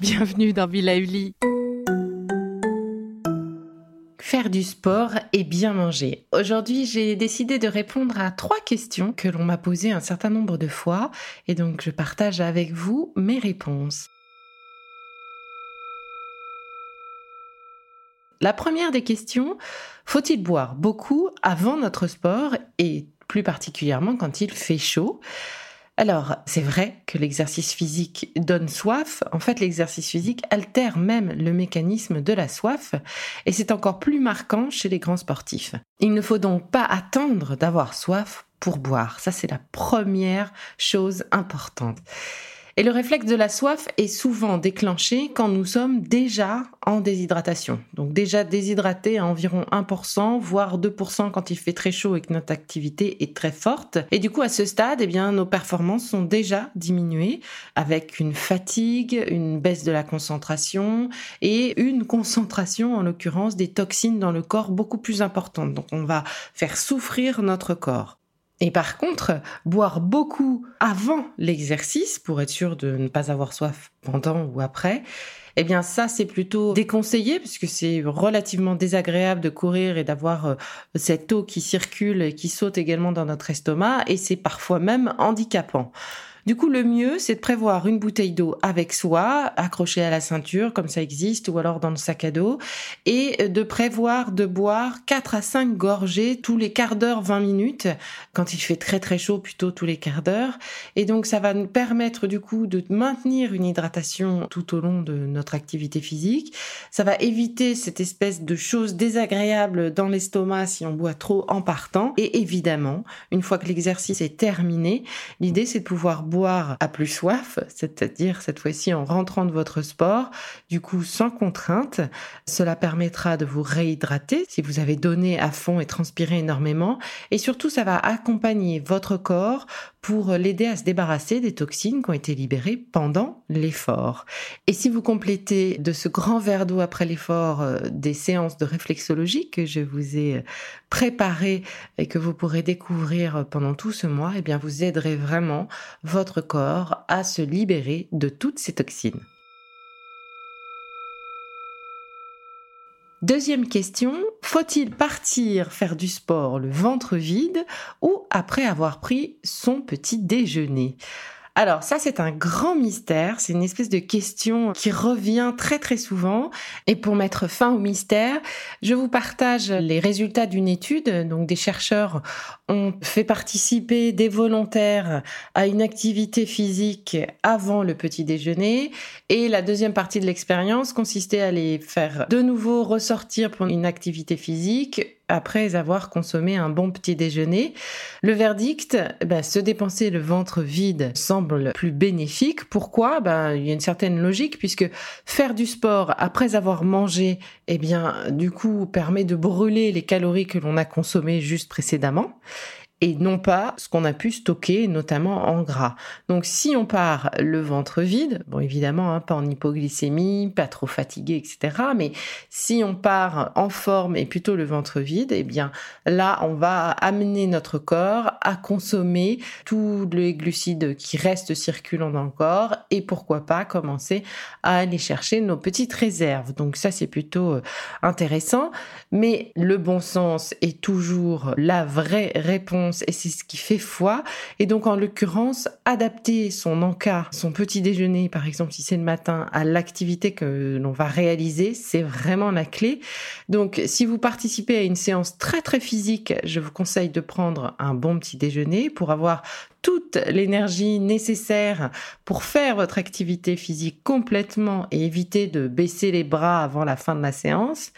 Bienvenue dans Villa Uli faire du sport et bien manger. Aujourd'hui, j'ai décidé de répondre à trois questions que l'on m'a posées un certain nombre de fois et donc je partage avec vous mes réponses. La première des questions, faut-il boire beaucoup avant notre sport et plus particulièrement quand il fait chaud? Alors, c'est vrai que l'exercice physique donne soif. En fait, l'exercice physique altère même le mécanisme de la soif et c'est encore plus marquant chez les grands sportifs. Il ne faut donc pas attendre d'avoir soif pour boire. Ça, c'est la première chose importante. Et le réflexe de la soif est souvent déclenché quand nous sommes déjà en déshydratation. Donc déjà déshydraté à environ 1%, voire 2% quand il fait très chaud et que notre activité est très forte. Et du coup, à ce stade, eh bien, nos performances sont déjà diminuées avec une fatigue, une baisse de la concentration et une concentration, en l'occurrence, des toxines dans le corps beaucoup plus importante. Donc on va faire souffrir notre corps. Et par contre, boire beaucoup avant l'exercice pour être sûr de ne pas avoir soif pendant ou après, eh bien ça c'est plutôt déconseillé puisque c'est relativement désagréable de courir et d'avoir euh, cette eau qui circule et qui saute également dans notre estomac et c'est parfois même handicapant. Du coup, le mieux, c'est de prévoir une bouteille d'eau avec soi, accrochée à la ceinture, comme ça existe, ou alors dans le sac à dos, et de prévoir de boire 4 à 5 gorgées tous les quarts d'heure, 20 minutes, quand il fait très très chaud, plutôt tous les quarts d'heure. Et donc, ça va nous permettre du coup de maintenir une hydratation tout au long de notre activité physique. Ça va éviter cette espèce de chose désagréable dans l'estomac si on boit trop en partant. Et évidemment, une fois que l'exercice est terminé, l'idée c'est de pouvoir boire à plus soif, c'est-à-dire cette fois-ci en rentrant de votre sport, du coup sans contrainte. Cela permettra de vous réhydrater si vous avez donné à fond et transpiré énormément. Et surtout, ça va accompagner votre corps pour l'aider à se débarrasser des toxines qui ont été libérées pendant l'effort. Et si vous complétez de ce grand verre d'eau après l'effort euh, des séances de réflexologie que je vous ai euh, préparées et que vous pourrez découvrir pendant tout ce mois, eh bien vous aiderez vraiment votre corps à se libérer de toutes ces toxines. Deuxième question, faut-il partir faire du sport le ventre vide ou après avoir pris son petit déjeuner? Alors ça c'est un grand mystère, c'est une espèce de question qui revient très très souvent. Et pour mettre fin au mystère, je vous partage les résultats d'une étude. Donc des chercheurs ont fait participer des volontaires à une activité physique avant le petit déjeuner. Et la deuxième partie de l'expérience consistait à les faire de nouveau ressortir pour une activité physique après avoir consommé un bon petit déjeuner. Le verdict, ben, se dépenser le ventre vide semble plus bénéfique. Pourquoi? Ben, Il y a une certaine logique puisque faire du sport après avoir mangé, eh bien, du coup, permet de brûler les calories que l'on a consommées juste précédemment et non pas ce qu'on a pu stocker, notamment en gras. Donc si on part le ventre vide, bon évidemment, hein, pas en hypoglycémie, pas trop fatigué, etc. Mais si on part en forme et plutôt le ventre vide, eh bien là, on va amener notre corps à consommer tous les glucides qui restent circulant dans le corps et pourquoi pas commencer à aller chercher nos petites réserves. Donc ça, c'est plutôt euh, intéressant. Mais le bon sens est toujours la vraie réponse et c'est ce qui fait foi. Et donc, en l'occurrence, adapter son encas, son petit déjeuner, par exemple, si c'est le matin, à l'activité que l'on va réaliser, c'est vraiment la clé. Donc, si vous participez à une séance très très physique, je vous conseille de prendre un bon petit déjeuner pour avoir toute l'énergie nécessaire pour faire votre activité physique complètement et éviter de baisser les bras avant la fin de la séance.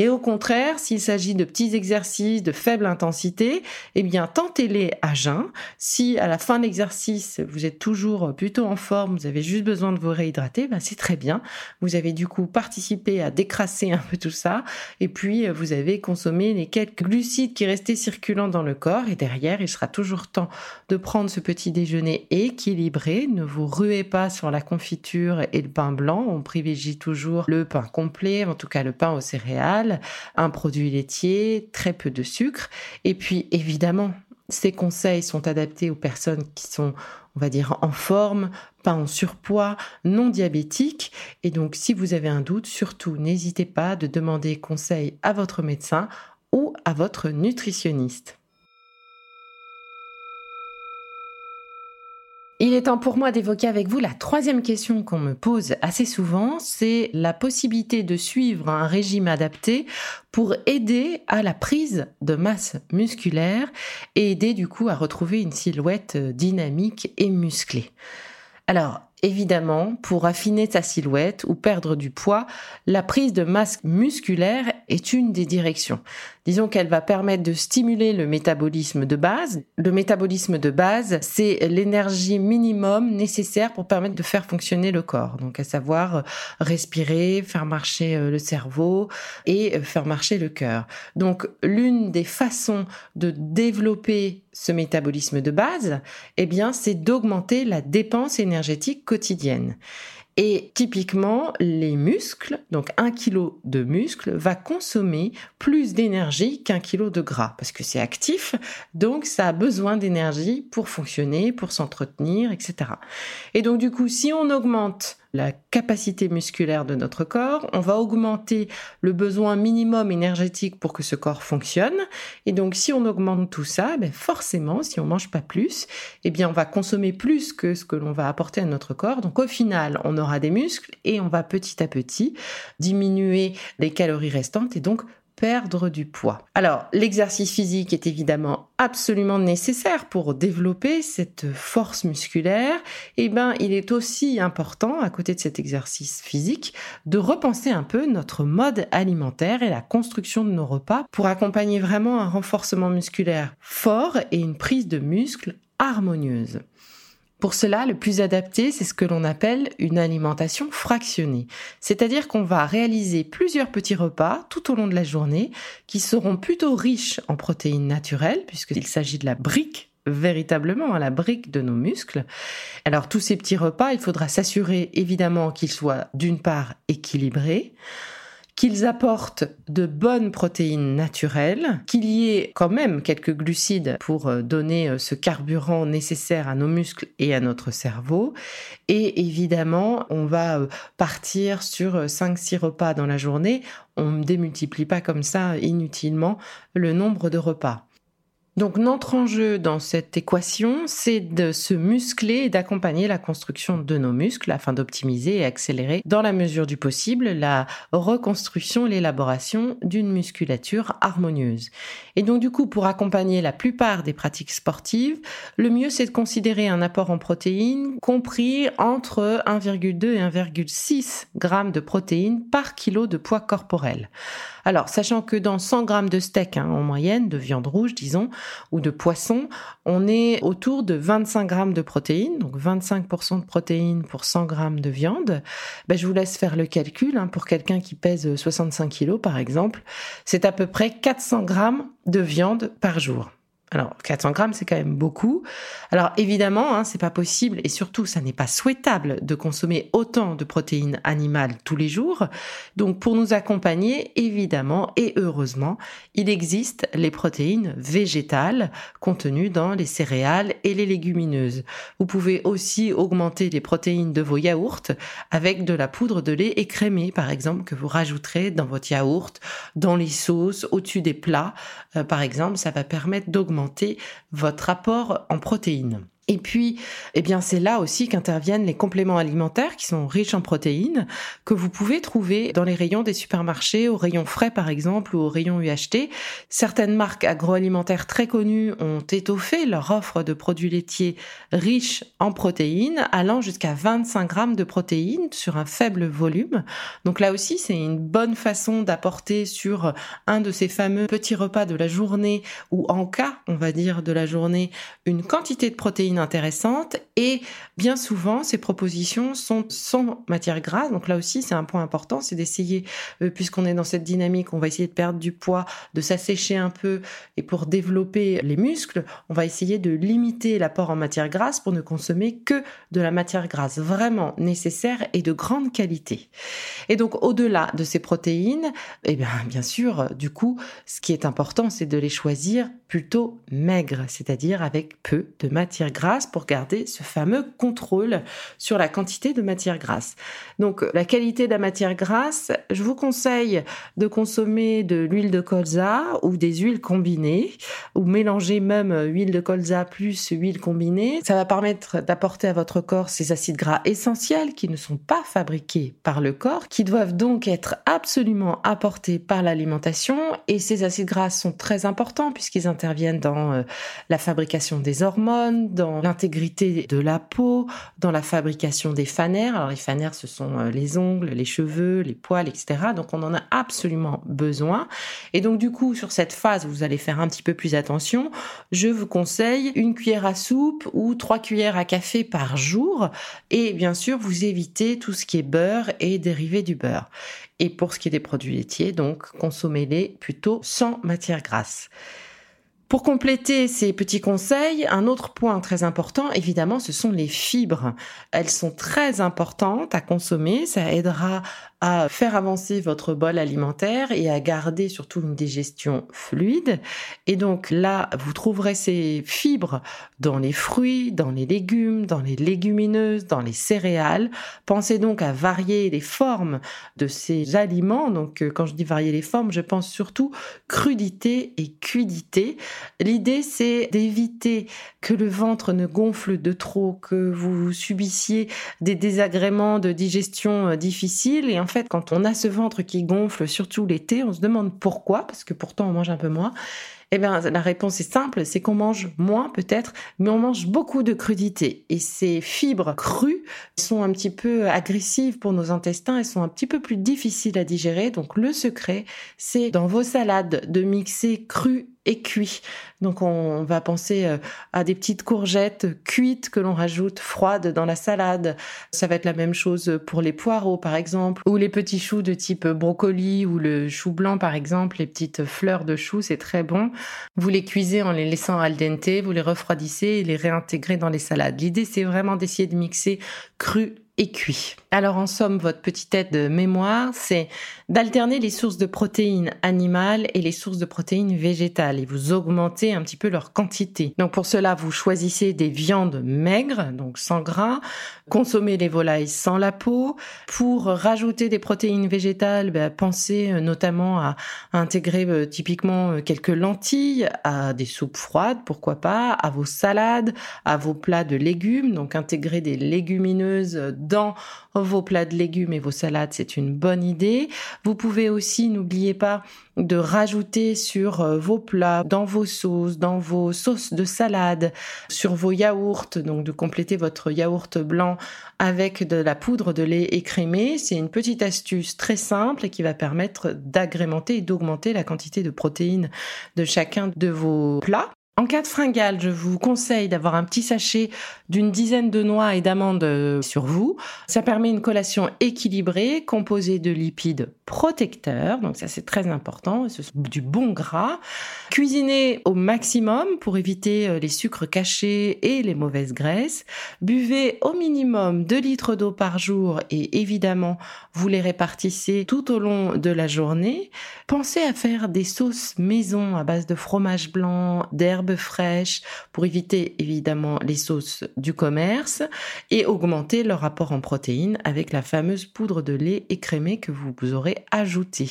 Et au contraire, s'il s'agit de petits exercices de faible intensité, eh bien, tentez-les à jeun. Si à la fin de l'exercice, vous êtes toujours plutôt en forme, vous avez juste besoin de vous réhydrater, ben c'est très bien. Vous avez du coup participé à décrasser un peu tout ça et puis vous avez consommé les quelques glucides qui restaient circulant dans le corps et derrière, il sera toujours temps de prendre ce petit déjeuner équilibré. Ne vous ruez pas sur la confiture et le pain blanc. On privilégie toujours le pain complet, en tout cas le pain aux céréales, un produit laitier, très peu de sucre. Et puis évidemment, ces conseils sont adaptés aux personnes qui sont, on va dire, en forme, pas en surpoids, non diabétiques. Et donc, si vous avez un doute, surtout, n'hésitez pas de demander conseil à votre médecin ou à votre nutritionniste. Il est temps pour moi d'évoquer avec vous la troisième question qu'on me pose assez souvent, c'est la possibilité de suivre un régime adapté pour aider à la prise de masse musculaire et aider du coup à retrouver une silhouette dynamique et musclée. Alors, évidemment, pour affiner sa silhouette ou perdre du poids, la prise de masse musculaire est une des directions. Disons qu'elle va permettre de stimuler le métabolisme de base. Le métabolisme de base, c'est l'énergie minimum nécessaire pour permettre de faire fonctionner le corps. Donc à savoir euh, respirer, faire marcher euh, le cerveau et euh, faire marcher le cœur. Donc l'une des façons de développer ce métabolisme de base, eh bien, c'est d'augmenter la dépense énergétique quotidienne. Et typiquement, les muscles, donc un kilo de muscle, va consommer plus d'énergie qu'un kilo de gras, parce que c'est actif, donc ça a besoin d'énergie pour fonctionner, pour s'entretenir, etc. Et donc du coup, si on augmente la capacité musculaire de notre corps, on va augmenter le besoin minimum énergétique pour que ce corps fonctionne. Et donc, si on augmente tout ça, ben forcément, si on mange pas plus, eh bien, on va consommer plus que ce que l'on va apporter à notre corps. Donc, au final, on aura des muscles et on va petit à petit diminuer les calories restantes et donc perdre du poids. Alors, l'exercice physique est évidemment absolument nécessaire pour développer cette force musculaire. Et eh ben, il est aussi important, à côté de cet exercice physique, de repenser un peu notre mode alimentaire et la construction de nos repas pour accompagner vraiment un renforcement musculaire fort et une prise de muscle harmonieuse. Pour cela, le plus adapté, c'est ce que l'on appelle une alimentation fractionnée. C'est-à-dire qu'on va réaliser plusieurs petits repas tout au long de la journée qui seront plutôt riches en protéines naturelles, puisqu'il s'agit de la brique véritablement à la brique de nos muscles. Alors tous ces petits repas, il faudra s'assurer évidemment qu'ils soient d'une part équilibrés, qu'ils apportent de bonnes protéines naturelles, qu'il y ait quand même quelques glucides pour euh, donner euh, ce carburant nécessaire à nos muscles et à notre cerveau. Et évidemment, on va euh, partir sur 5-6 repas dans la journée. On ne démultiplie pas comme ça inutilement le nombre de repas. Donc notre enjeu dans cette équation, c'est de se muscler et d'accompagner la construction de nos muscles afin d'optimiser et accélérer dans la mesure du possible la reconstruction et l'élaboration d'une musculature harmonieuse. Et donc du coup, pour accompagner la plupart des pratiques sportives, le mieux c'est de considérer un apport en protéines compris entre 1,2 et 1,6 grammes de protéines par kilo de poids corporel. Alors, sachant que dans 100 grammes de steak hein, en moyenne, de viande rouge, disons, ou de poisson, on est autour de 25 grammes de protéines, donc 25% de protéines pour 100 grammes de viande. Ben, je vous laisse faire le calcul. Hein, pour quelqu'un qui pèse 65 kilos, par exemple, c'est à peu près 400 grammes de viande par jour. Alors 400 grammes, c'est quand même beaucoup. Alors évidemment, hein, c'est pas possible et surtout, ça n'est pas souhaitable de consommer autant de protéines animales tous les jours. Donc pour nous accompagner, évidemment et heureusement, il existe les protéines végétales contenues dans les céréales et les légumineuses. Vous pouvez aussi augmenter les protéines de vos yaourts avec de la poudre de lait écrémé, par exemple, que vous rajouterez dans votre yaourt, dans les sauces, au-dessus des plats. Euh, par exemple, ça va permettre d'augmenter votre apport en protéines. Et puis, eh bien, c'est là aussi qu'interviennent les compléments alimentaires qui sont riches en protéines, que vous pouvez trouver dans les rayons des supermarchés, au rayon frais par exemple, ou au rayon UHT. Certaines marques agroalimentaires très connues ont étoffé leur offre de produits laitiers riches en protéines, allant jusqu'à 25 grammes de protéines sur un faible volume. Donc là aussi, c'est une bonne façon d'apporter sur un de ces fameux petits repas de la journée, ou en cas, on va dire, de la journée, une quantité de protéines intéressante et bien souvent ces propositions sont sans matière grasse. Donc là aussi c'est un point important, c'est d'essayer, euh, puisqu'on est dans cette dynamique, on va essayer de perdre du poids, de s'assécher un peu et pour développer les muscles, on va essayer de limiter l'apport en matière grasse pour ne consommer que de la matière grasse vraiment nécessaire et de grande qualité. Et donc au-delà de ces protéines, eh bien bien sûr, du coup, ce qui est important, c'est de les choisir plutôt maigres, c'est-à-dire avec peu de matière grasse pour garder ce fameux contrôle sur la quantité de matière grasse. Donc la qualité de la matière grasse, je vous conseille de consommer de l'huile de colza ou des huiles combinées ou mélanger même huile de colza plus huile combinée. Ça va permettre d'apporter à votre corps ces acides gras essentiels qui ne sont pas fabriqués par le corps, qui doivent donc être absolument apportés par l'alimentation et ces acides gras sont très importants puisqu'ils interviennent dans euh, la fabrication des hormones, dans l'intégrité de la peau, dans la fabrication des fanères. Alors les fanères, ce sont euh, les ongles, les cheveux, les poils, etc. Donc on en a absolument besoin. Et donc du coup, sur cette phase, vous allez faire un petit peu plus attention. Je vous conseille une cuillère à soupe ou trois cuillères à café par jour. Et bien sûr, vous évitez tout ce qui est beurre et dérivés du beurre. Et pour ce qui est des produits laitiers, donc consommez-les plutôt sans matière grasse. Pour compléter ces petits conseils, un autre point très important, évidemment, ce sont les fibres. Elles sont très importantes à consommer. Ça aidera à faire avancer votre bol alimentaire et à garder surtout une digestion fluide. Et donc là, vous trouverez ces fibres dans les fruits, dans les légumes, dans les légumineuses, dans les céréales. Pensez donc à varier les formes de ces aliments. Donc euh, quand je dis varier les formes, je pense surtout crudité et cuidité. L'idée, c'est d'éviter que le ventre ne gonfle de trop, que vous subissiez des désagréments de digestion euh, difficiles. Et fait, quand on a ce ventre qui gonfle, surtout l'été, on se demande pourquoi, parce que pourtant on mange un peu moins. Eh bien, la réponse est simple, c'est qu'on mange moins peut-être, mais on mange beaucoup de crudité. Et ces fibres crues sont un petit peu agressives pour nos intestins, elles sont un petit peu plus difficiles à digérer. Donc le secret, c'est dans vos salades de mixer cru cuit. Donc on va penser euh, à des petites courgettes cuites que l'on rajoute froides dans la salade. Ça va être la même chose pour les poireaux par exemple, ou les petits choux de type brocoli ou le chou blanc par exemple, les petites fleurs de choux, c'est très bon. Vous les cuisez en les laissant al dente, vous les refroidissez et les réintégrez dans les salades. L'idée c'est vraiment d'essayer de mixer cru et cuit. Alors en somme, votre petite aide de mémoire, c'est d'alterner les sources de protéines animales et les sources de protéines végétales et vous augmentez un petit peu leur quantité. Donc pour cela, vous choisissez des viandes maigres, donc sans gras, consommez les volailles sans la peau. Pour rajouter des protéines végétales, ben, pensez euh, notamment à, intégrer euh, typiquement euh, quelques lentilles, à des soupes froides, pourquoi pas, à vos salades, à vos plats de légumes, donc intégrer des légumineuses dans vos plats de légumes et vos salades, c'est une bonne idée. Vous pouvez aussi, n'oubliez pas, de rajouter sur euh, vos plats, dans vos sauces, dans vos sauces de salade, sur vos yaourts, donc de compléter votre yaourt blanc avec de la poudre de lait écrémé. C'est une petite astuce très simple qui va permettre d'agrémenter et d'augmenter la quantité de protéines de chacun de vos plats. En cas de fringale, je vous conseille d'avoir un petit sachet d'une dizaine de noix et d'amandes euh, sur vous. Ça permet une collation équilibrée, composée de lipides protecteurs. Donc ça, c'est très important. Ce du bon gras. Cuisinez au maximum pour éviter euh, les sucres cachés et les mauvaises graisses. Buvez au minimum 2 litres d'eau par jour et évidemment, vous les répartissez tout au long de la journée. Pensez à faire des sauces maison à base de fromage blanc, d'herbes fraîches pour éviter évidemment les sauces du commerce et augmenter leur apport en protéines avec la fameuse poudre de lait écrémée que vous aurez ajoutée.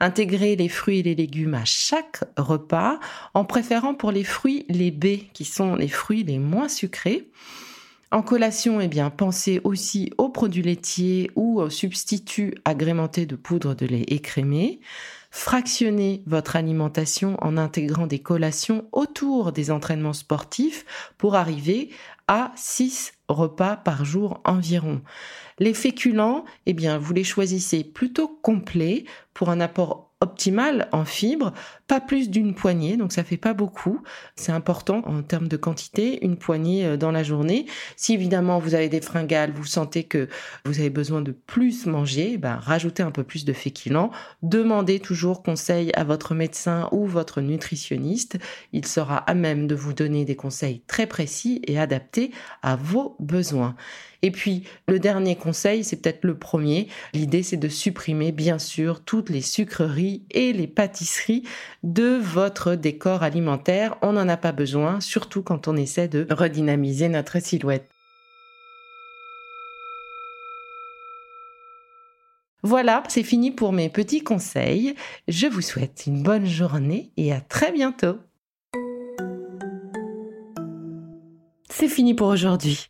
Intégrer les fruits et les légumes à chaque repas en préférant pour les fruits les baies qui sont les fruits les moins sucrés. En collation, eh bien, pensez aussi aux produits laitiers ou aux substituts agrémentés de poudre de lait écrémé. Fractionnez votre alimentation en intégrant des collations autour des entraînements sportifs pour arriver à 6 repas par jour environ. Les féculents, eh bien, vous les choisissez plutôt complets pour un apport optimale en fibres, pas plus d'une poignée, donc ça fait pas beaucoup. C'est important en termes de quantité, une poignée euh, dans la journée. Si évidemment vous avez des fringales, vous sentez que vous avez besoin de plus manger, ben, rajoutez un peu plus de féculents. Demandez toujours conseil à votre médecin ou votre nutritionniste. Il sera à même de vous donner des conseils très précis et adaptés à vos besoins. Et puis, le dernier conseil, c'est peut-être le premier. L'idée, c'est de supprimer, bien sûr, toutes les sucreries et les pâtisseries de votre décor alimentaire. On n'en a pas besoin, surtout quand on essaie de redynamiser notre silhouette. Voilà, c'est fini pour mes petits conseils. Je vous souhaite une bonne journée et à très bientôt. C'est fini pour aujourd'hui.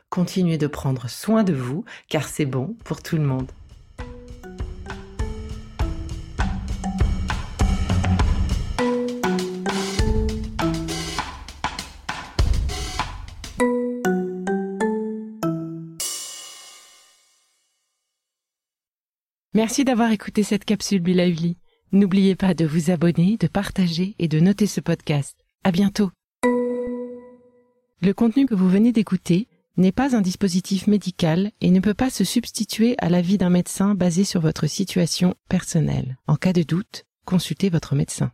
continuez de prendre soin de vous, car c'est bon pour tout le monde. Merci d'avoir écouté cette capsule Be Lively. N'oubliez pas de vous abonner, de partager et de noter ce podcast. À bientôt. Le contenu que vous venez d'écouter n'est pas un dispositif médical et ne peut pas se substituer à l'avis d'un médecin basé sur votre situation personnelle. En cas de doute, consultez votre médecin.